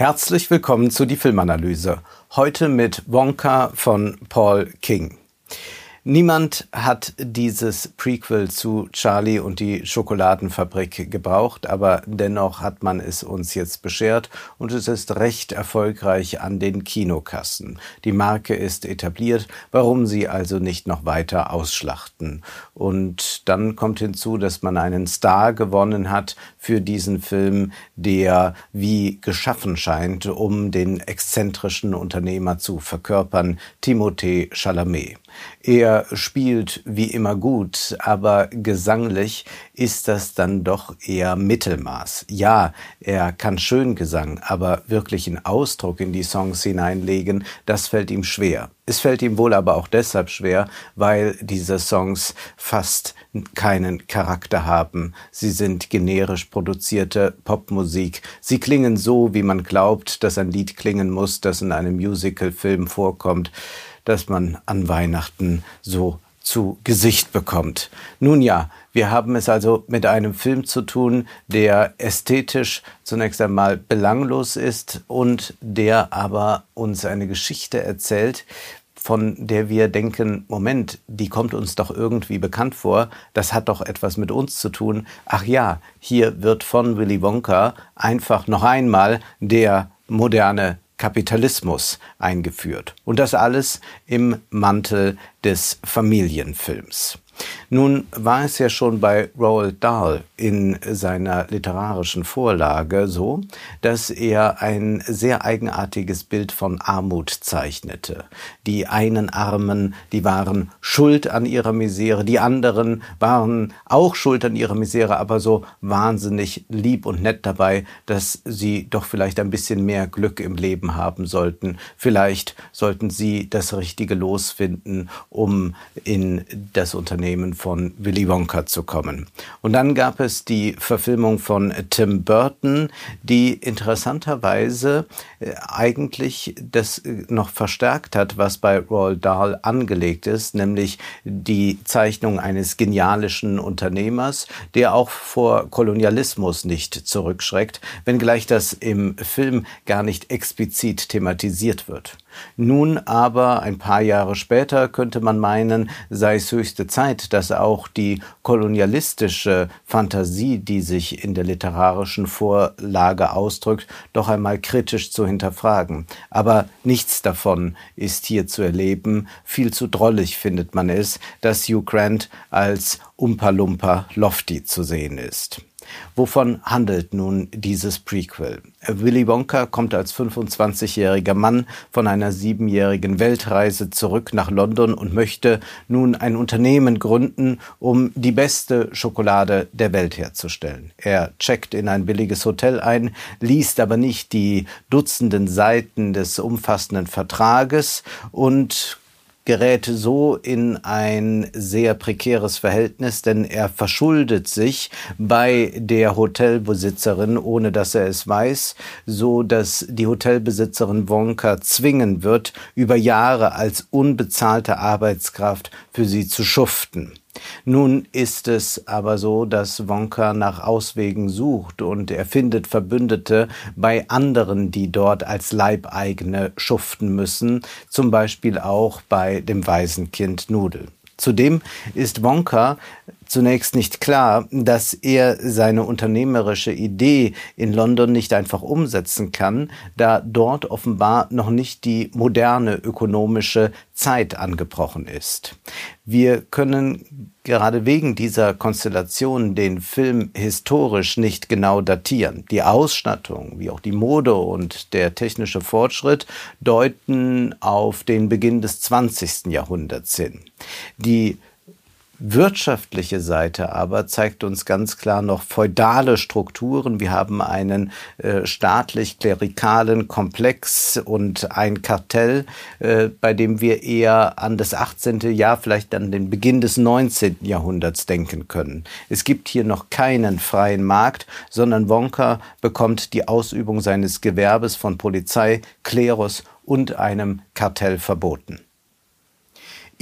Herzlich willkommen zu die Filmanalyse. Heute mit Wonka von Paul King. Niemand hat dieses Prequel zu Charlie und die Schokoladenfabrik gebraucht, aber dennoch hat man es uns jetzt beschert und es ist recht erfolgreich an den Kinokassen. Die Marke ist etabliert, warum sie also nicht noch weiter ausschlachten. Und dann kommt hinzu, dass man einen Star gewonnen hat für diesen Film, der wie geschaffen scheint, um den exzentrischen Unternehmer zu verkörpern, Timothée Chalamet. Er spielt wie immer gut, aber gesanglich ist das dann doch eher Mittelmaß. Ja, er kann schön Gesang, aber wirklichen Ausdruck in die Songs hineinlegen, das fällt ihm schwer. Es fällt ihm wohl aber auch deshalb schwer, weil diese Songs fast keinen Charakter haben. Sie sind generisch produzierte Popmusik. Sie klingen so, wie man glaubt, dass ein Lied klingen muss, das in einem Musicalfilm vorkommt das man an Weihnachten so zu Gesicht bekommt. Nun ja, wir haben es also mit einem Film zu tun, der ästhetisch zunächst einmal belanglos ist und der aber uns eine Geschichte erzählt, von der wir denken, Moment, die kommt uns doch irgendwie bekannt vor, das hat doch etwas mit uns zu tun. Ach ja, hier wird von Willy Wonka einfach noch einmal der moderne Kapitalismus eingeführt. Und das alles im Mantel des Familienfilms. Nun war es ja schon bei Roald Dahl in seiner literarischen Vorlage so, dass er ein sehr eigenartiges Bild von Armut zeichnete. Die einen Armen, die waren schuld an ihrer Misere, die anderen waren auch schuld an ihrer Misere, aber so wahnsinnig lieb und nett dabei, dass sie doch vielleicht ein bisschen mehr Glück im Leben haben sollten. Vielleicht sollten sie das richtige Los finden, um in das Unternehmen von Willy Wonka zu kommen. Und dann gab es die Verfilmung von Tim Burton, die interessanterweise äh, eigentlich das äh, noch verstärkt hat, was bei Roald Dahl angelegt ist, nämlich die Zeichnung eines genialischen Unternehmers, der auch vor Kolonialismus nicht zurückschreckt, wenngleich das im Film gar nicht explizit thematisiert wird. Nun aber, ein paar Jahre später, könnte man meinen, sei es höchste Zeit, dass auch die kolonialistische Fantasie, die sich in der literarischen Vorlage ausdrückt, doch einmal kritisch zu hinterfragen. Aber nichts davon ist hier zu erleben. Viel zu drollig findet man es, dass Hugh Grant als Umpa-Lumpa Lofty zu sehen ist. Wovon handelt nun dieses Prequel? Willy Wonka kommt als 25-jähriger Mann von einer siebenjährigen Weltreise zurück nach London und möchte nun ein Unternehmen gründen, um die beste Schokolade der Welt herzustellen. Er checkt in ein billiges Hotel ein, liest aber nicht die Dutzenden Seiten des umfassenden Vertrages und gerät so in ein sehr prekäres Verhältnis, denn er verschuldet sich bei der Hotelbesitzerin, ohne dass er es weiß, so dass die Hotelbesitzerin Wonka zwingen wird, über Jahre als unbezahlte Arbeitskraft für sie zu schuften. Nun ist es aber so, dass Wonka nach Auswegen sucht und er findet Verbündete bei anderen, die dort als Leibeigene schuften müssen, zum Beispiel auch bei dem Waisenkind Nudel. Zudem ist Wonka zunächst nicht klar, dass er seine unternehmerische Idee in London nicht einfach umsetzen kann, da dort offenbar noch nicht die moderne ökonomische Zeit angebrochen ist. Wir können gerade wegen dieser Konstellation den Film historisch nicht genau datieren. Die Ausstattung, wie auch die Mode und der technische Fortschritt deuten auf den Beginn des 20. Jahrhunderts hin. Die wirtschaftliche Seite aber zeigt uns ganz klar noch feudale Strukturen. Wir haben einen äh, staatlich-klerikalen Komplex und ein Kartell, äh, bei dem wir eher an das 18. Jahr, vielleicht an den Beginn des 19. Jahrhunderts denken können. Es gibt hier noch keinen freien Markt, sondern Wonka bekommt die Ausübung seines Gewerbes von Polizei, Klerus und einem Kartell verboten.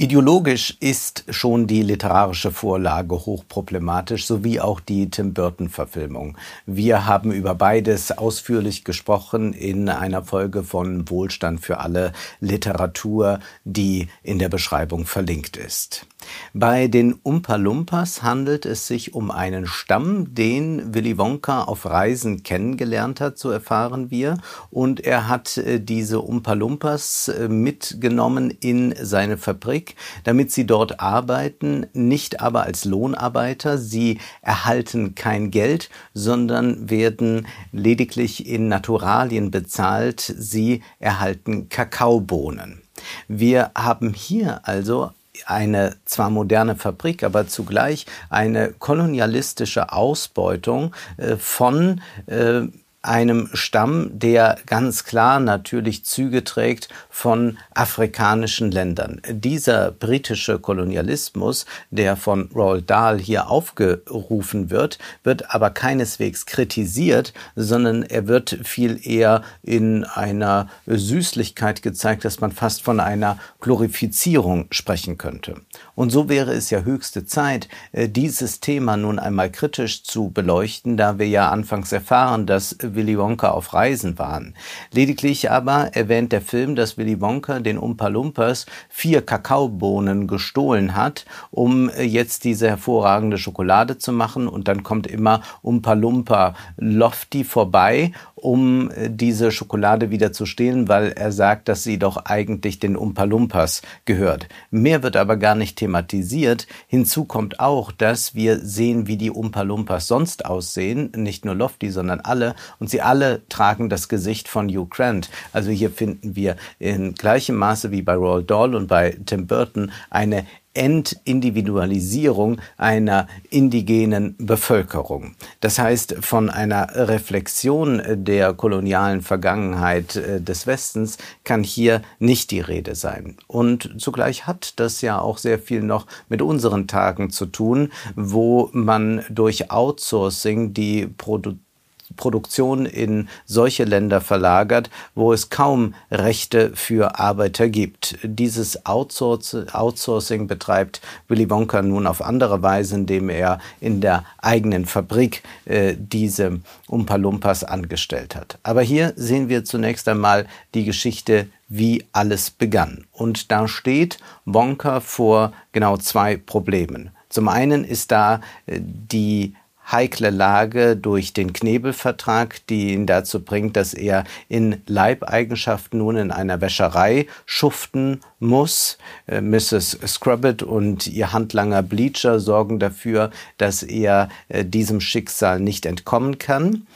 Ideologisch ist schon die literarische Vorlage hochproblematisch, sowie auch die Tim Burton-Verfilmung. Wir haben über beides ausführlich gesprochen in einer Folge von Wohlstand für alle Literatur, die in der Beschreibung verlinkt ist. Bei den Umpa Lumpas handelt es sich um einen Stamm, den Willy Wonka auf Reisen kennengelernt hat, so erfahren wir. Und er hat äh, diese Umpa Lumpas äh, mitgenommen in seine Fabrik, damit sie dort arbeiten, nicht aber als Lohnarbeiter. Sie erhalten kein Geld, sondern werden lediglich in Naturalien bezahlt. Sie erhalten Kakaobohnen. Wir haben hier also eine zwar moderne Fabrik, aber zugleich eine kolonialistische Ausbeutung äh, von äh, einem Stamm, der ganz klar natürlich Züge trägt von afrikanischen Ländern. Dieser britische Kolonialismus, der von Roald Dahl hier aufgerufen wird, wird aber keineswegs kritisiert, sondern er wird viel eher in einer Süßlichkeit gezeigt, dass man fast von einer Glorifizierung sprechen könnte. Und so wäre es ja höchste Zeit, äh, dieses Thema nun einmal kritisch zu beleuchten, da wir ja anfangs erfahren, dass Willy Wonka auf Reisen waren. Lediglich aber erwähnt der Film, dass Willy Wonka den Umpa Lumpas vier Kakaobohnen gestohlen hat, um äh, jetzt diese hervorragende Schokolade zu machen. Und dann kommt immer Umpa Lumpa Lofty vorbei, um äh, diese Schokolade wieder zu stehlen, weil er sagt, dass sie doch eigentlich den Umpa Lumpas gehört. Mehr wird aber gar nicht thematisiert. Hinzu kommt auch, dass wir sehen, wie die Umpa Lumpas sonst aussehen, nicht nur Lofty, sondern alle. Und sie alle tragen das Gesicht von Hugh Grant. Also hier finden wir in gleichem Maße wie bei Roald Dahl und bei Tim Burton eine Entindividualisierung einer indigenen Bevölkerung. Das heißt, von einer Reflexion der kolonialen Vergangenheit äh, des Westens kann hier nicht die Rede sein. Und zugleich hat das ja auch sehr viel noch mit unseren Tagen zu tun, wo man durch Outsourcing die Produktion Produktion in solche Länder verlagert, wo es kaum Rechte für Arbeiter gibt. Dieses Outsourcing betreibt Willy Wonka nun auf andere Weise, indem er in der eigenen Fabrik äh, diese Umpa-Lumpas angestellt hat. Aber hier sehen wir zunächst einmal die Geschichte wie alles begann. Und da steht Wonka vor genau zwei Problemen. Zum einen ist da äh, die heikle Lage durch den Knebelvertrag, die ihn dazu bringt, dass er in Leibeigenschaft nun in einer Wäscherei schuften muss. Äh, Mrs. Scrubbit und ihr Handlanger Bleacher sorgen dafür, dass er äh, diesem Schicksal nicht entkommen kann.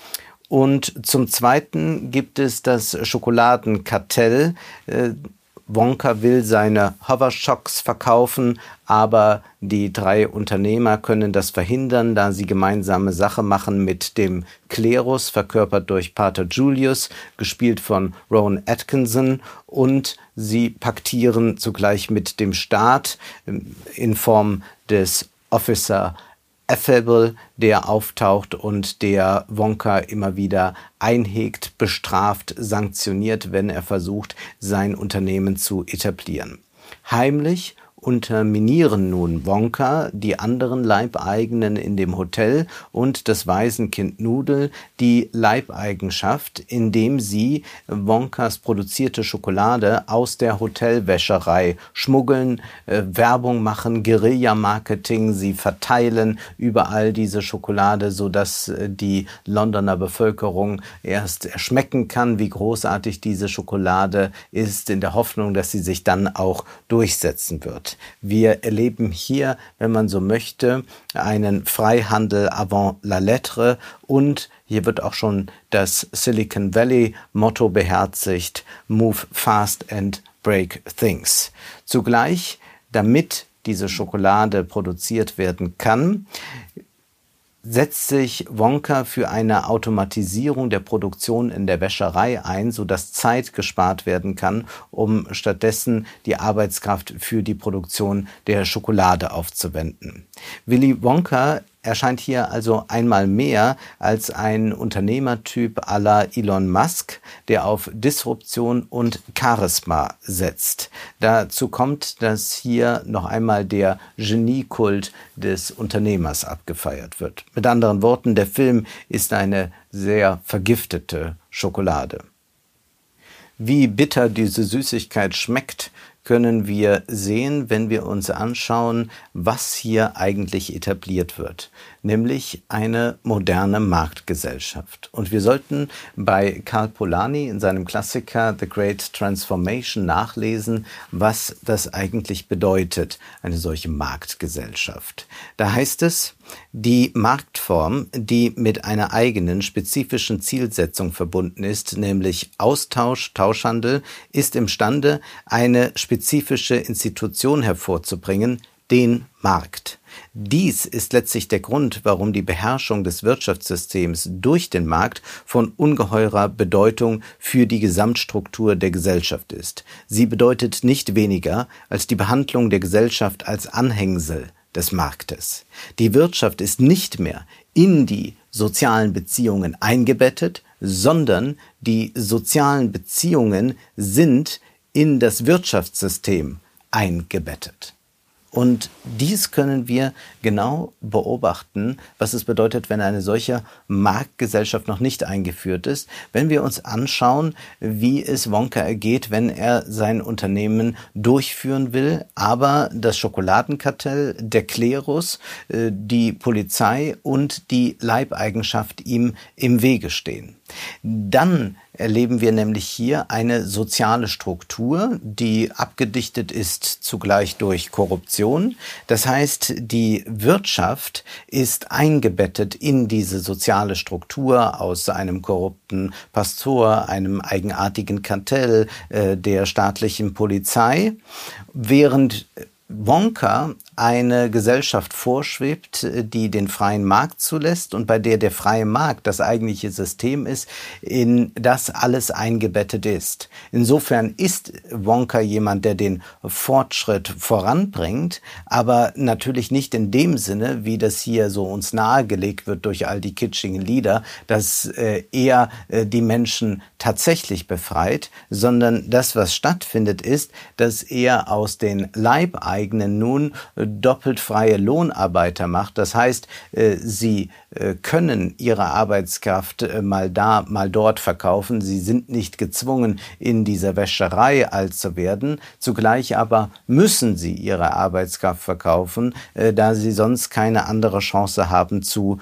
Und zum Zweiten gibt es das Schokoladenkartell, äh, Wonka will seine Hovershocks verkaufen, aber die drei Unternehmer können das verhindern, da sie gemeinsame Sache machen mit dem Klerus, verkörpert durch Pater Julius, gespielt von Rowan Atkinson, und sie paktieren zugleich mit dem Staat ähm, in Form des Officer Affable, der auftaucht und der Wonka immer wieder einhegt, bestraft, sanktioniert, wenn er versucht, sein Unternehmen zu etablieren. Heimlich unterminieren nun Wonka, die anderen Leibeigenen in dem Hotel und das Waisenkind Nudel die Leibeigenschaft, indem sie Wonkas produzierte Schokolade aus der Hotelwäscherei schmuggeln, äh, Werbung machen, Guerilla-Marketing, sie verteilen überall diese Schokolade, so dass äh, die Londoner Bevölkerung erst erschmecken kann, wie großartig diese Schokolade ist, in der Hoffnung, dass sie sich dann auch durchsetzen wird. Wir erleben hier, wenn man so möchte, einen Freihandel avant la lettre und hier wird auch schon das Silicon Valley Motto beherzigt, Move fast and break things. Zugleich, damit diese Schokolade produziert werden kann, setzt sich Wonka für eine Automatisierung der Produktion in der Wäscherei ein, sodass Zeit gespart werden kann, um stattdessen die Arbeitskraft für die Produktion der Schokolade aufzuwenden. Willy Wonka erscheint hier also einmal mehr als ein Unternehmertyp la Elon Musk, der auf Disruption und Charisma setzt. Dazu kommt, dass hier noch einmal der Geniekult des Unternehmers abgefeiert wird. Mit anderen Worten, der Film ist eine sehr vergiftete Schokolade. Wie bitter diese Süßigkeit schmeckt, können wir sehen, wenn wir uns anschauen, was hier eigentlich etabliert wird, nämlich eine moderne Marktgesellschaft. Und wir sollten bei Karl Polanyi in seinem Klassiker The Great Transformation nachlesen, was das eigentlich bedeutet, eine solche Marktgesellschaft. Da heißt es, die Marktform, die mit einer eigenen spezifischen Zielsetzung verbunden ist, nämlich Austausch, Tauschhandel, ist imstande, eine spezifische Institution hervorzubringen, den Markt. Dies ist letztlich der Grund, warum die Beherrschung des Wirtschaftssystems durch den Markt von ungeheurer Bedeutung für die Gesamtstruktur der Gesellschaft ist. Sie bedeutet nicht weniger als die Behandlung der Gesellschaft als Anhängsel des Marktes. Die Wirtschaft ist nicht mehr in die sozialen Beziehungen eingebettet, sondern die sozialen Beziehungen sind in das Wirtschaftssystem eingebettet. Und dies können wir genau beobachten, was es bedeutet, wenn eine solche Marktgesellschaft noch nicht eingeführt ist. Wenn wir uns anschauen, wie es Wonka ergeht, wenn er sein Unternehmen durchführen will, aber das Schokoladenkartell, der Klerus, äh, die Polizei und die Leibeigenschaft ihm im Wege stehen. Dann erleben wir nämlich hier eine soziale Struktur, die abgedichtet ist zugleich durch Korruption. Das heißt, die Wirtschaft ist eingebettet in diese soziale Struktur aus einem korrupten Pastor, einem eigenartigen Kartell äh, der staatlichen Polizei, während Wonka eine Gesellschaft vorschwebt, die den freien Markt zulässt und bei der der freie Markt das eigentliche System ist, in das alles eingebettet ist. Insofern ist Wonka jemand, der den Fortschritt voranbringt, aber natürlich nicht in dem Sinne, wie das hier so uns nahegelegt wird durch all die kitschigen Lieder, dass äh, er äh, die Menschen tatsächlich befreit, sondern das, was stattfindet, ist, dass er aus den Leibeigenen nun doppelt freie Lohnarbeiter macht. Das heißt, äh, sie äh, können ihre Arbeitskraft äh, mal da, mal dort verkaufen. Sie sind nicht gezwungen, in dieser Wäscherei alt zu werden. Zugleich aber müssen sie ihre Arbeitskraft verkaufen, da sie sonst keine andere Chance haben zu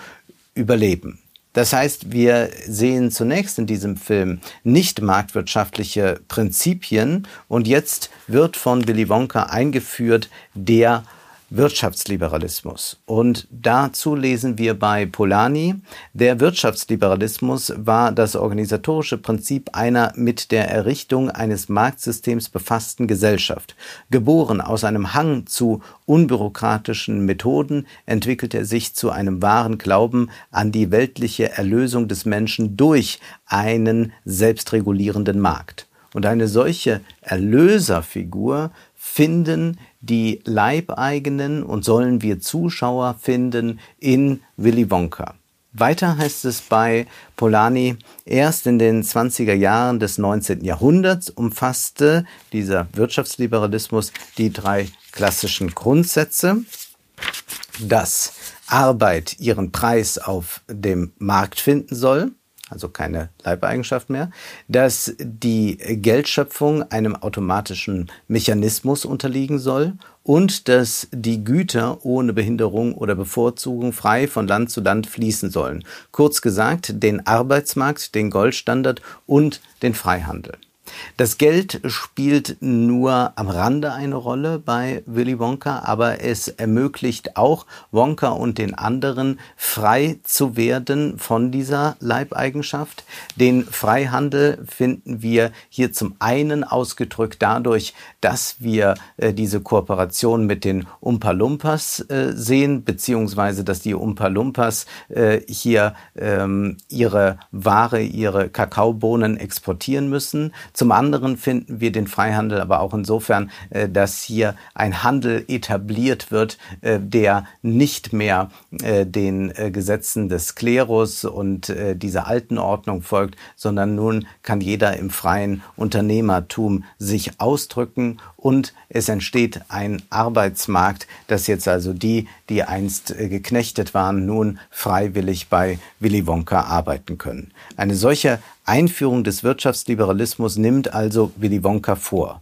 überleben. Das heißt, wir sehen zunächst in diesem Film nicht marktwirtschaftliche Prinzipien und jetzt wird von Willy Wonka eingeführt der Wirtschaftsliberalismus. Und dazu lesen wir bei Polanyi, der Wirtschaftsliberalismus war das organisatorische Prinzip einer mit der Errichtung eines Marktsystems befassten Gesellschaft. Geboren aus einem Hang zu unbürokratischen Methoden entwickelt er sich zu einem wahren Glauben an die weltliche Erlösung des Menschen durch einen selbstregulierenden Markt. Und eine solche Erlöserfigur finden die Leibeigenen und sollen wir Zuschauer finden in Willy Wonka. Weiter heißt es bei Polanyi, erst in den 20er Jahren des 19. Jahrhunderts umfasste dieser Wirtschaftsliberalismus die drei klassischen Grundsätze, dass Arbeit ihren Preis auf dem Markt finden soll, also keine Leibeigenschaft mehr, dass die Geldschöpfung einem automatischen Mechanismus unterliegen soll und dass die Güter ohne Behinderung oder Bevorzugung frei von Land zu Land fließen sollen. Kurz gesagt, den Arbeitsmarkt, den Goldstandard und den Freihandel. Das Geld spielt nur am Rande eine Rolle bei Willy Wonka, aber es ermöglicht auch Wonka und den anderen frei zu werden von dieser Leibeigenschaft. Den Freihandel finden wir hier zum einen ausgedrückt dadurch, dass wir äh, diese Kooperation mit den Umpa Lumpas äh, sehen, beziehungsweise dass die Umpa Lumpas äh, hier ähm, ihre Ware, ihre Kakaobohnen exportieren müssen. Zum anderen finden wir den Freihandel aber auch insofern, äh, dass hier ein Handel etabliert wird, äh, der nicht mehr äh, den Gesetzen des Klerus und dieser alten Ordnung folgt, sondern nun kann jeder im freien Unternehmertum sich ausdrücken und es entsteht ein Arbeitsmarkt, dass jetzt also die, die einst geknechtet waren, nun freiwillig bei Willy Wonka arbeiten können. Eine solche Einführung des Wirtschaftsliberalismus nimmt also Willy Wonka vor.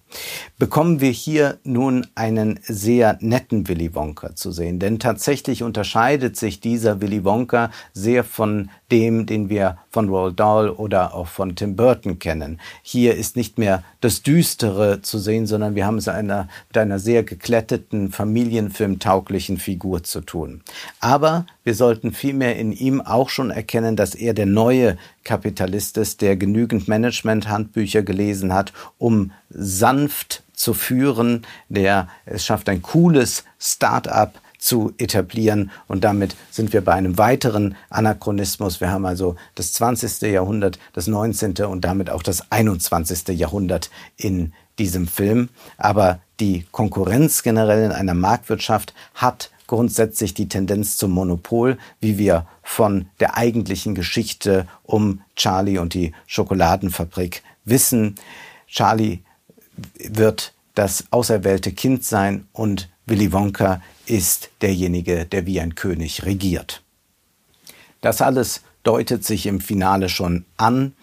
Bekommen wir hier nun einen sehr netten Willy Wonka zu sehen, denn tatsächlich unterscheidet sich dieser Willy Wonka sehr von dem, den wir von Roald Dahl oder auch von Tim Burton kennen. Hier ist nicht mehr das Düstere zu sehen, sondern wir haben es einer, mit einer sehr gekletteten, familienfilmtauglichen Figur zu tun. Aber wir sollten vielmehr in ihm auch schon erkennen, dass er der neue Kapitalist ist, der genügend Management-Handbücher gelesen hat, um sanft zu führen, der es schafft, ein cooles Start-up zu etablieren. Und damit sind wir bei einem weiteren Anachronismus. Wir haben also das 20. Jahrhundert, das 19. und damit auch das 21. Jahrhundert in diesem Film. Aber die Konkurrenz generell in einer Marktwirtschaft hat grundsätzlich die Tendenz zum Monopol, wie wir von der eigentlichen Geschichte um Charlie und die Schokoladenfabrik wissen. Charlie wird das auserwählte Kind sein und Willy Wonka ist derjenige, der wie ein König regiert. Das alles deutet sich im Finale schon an.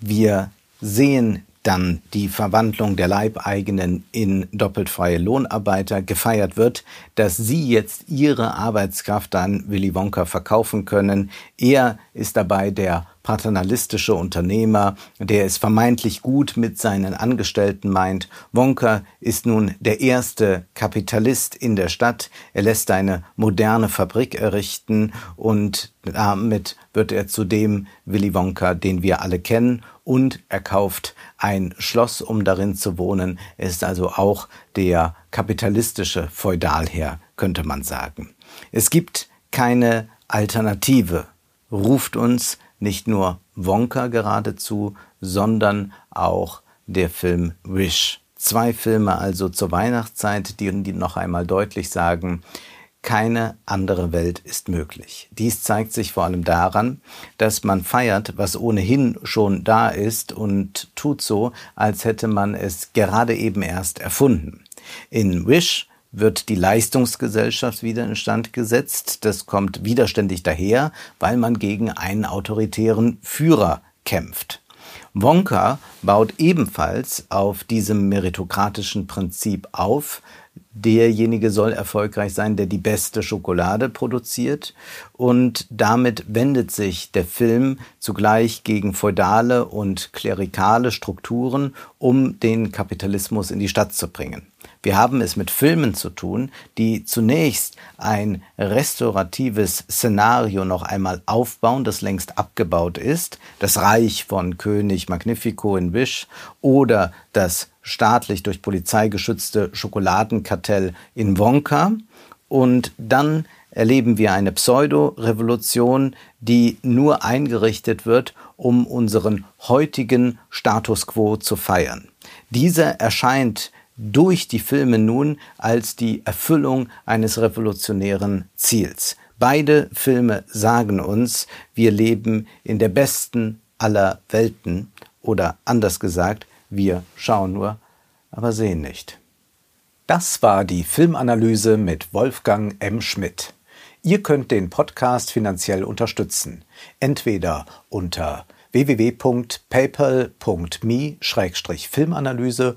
Wir sehen dann die Verwandlung der Leibeigenen in doppelt freie Lohnarbeiter gefeiert wird, dass sie jetzt ihre Arbeitskraft an Willy Wonka verkaufen können. Er ist dabei der paternalistische Unternehmer, der es vermeintlich gut mit seinen Angestellten meint. Wonka ist nun der erste Kapitalist in der Stadt. Er lässt eine moderne Fabrik errichten und damit wird er zu dem Willy Wonka, den wir alle kennen und er kauft ein Schloss, um darin zu wohnen. Er ist also auch der kapitalistische Feudalherr, könnte man sagen. Es gibt keine Alternative, ruft uns nicht nur Wonka geradezu, sondern auch der Film Wish. Zwei Filme also zur Weihnachtszeit, die, noch einmal deutlich sagen, keine andere Welt ist möglich. Dies zeigt sich vor allem daran, dass man feiert, was ohnehin schon da ist und tut so, als hätte man es gerade eben erst erfunden. In Wish wird die Leistungsgesellschaft wieder instand gesetzt. Das kommt widerständig daher, weil man gegen einen autoritären Führer kämpft. Wonka baut ebenfalls auf diesem meritokratischen Prinzip auf. Derjenige soll erfolgreich sein, der die beste Schokolade produziert. Und damit wendet sich der Film zugleich gegen feudale und klerikale Strukturen, um den Kapitalismus in die Stadt zu bringen. Wir haben es mit Filmen zu tun, die zunächst ein restauratives Szenario noch einmal aufbauen, das längst abgebaut ist, das Reich von König Magnifico in Wish oder das staatlich durch Polizei geschützte Schokoladenkartell in Wonka und dann erleben wir eine Pseudo-Revolution, die nur eingerichtet wird, um unseren heutigen Status quo zu feiern. Dieser erscheint durch die Filme nun als die Erfüllung eines revolutionären Ziels. Beide Filme sagen uns, wir leben in der besten aller Welten oder anders gesagt, wir schauen nur, aber sehen nicht. Das war die Filmanalyse mit Wolfgang M. Schmidt. Ihr könnt den Podcast finanziell unterstützen, entweder unter www.paypal.me-filmanalyse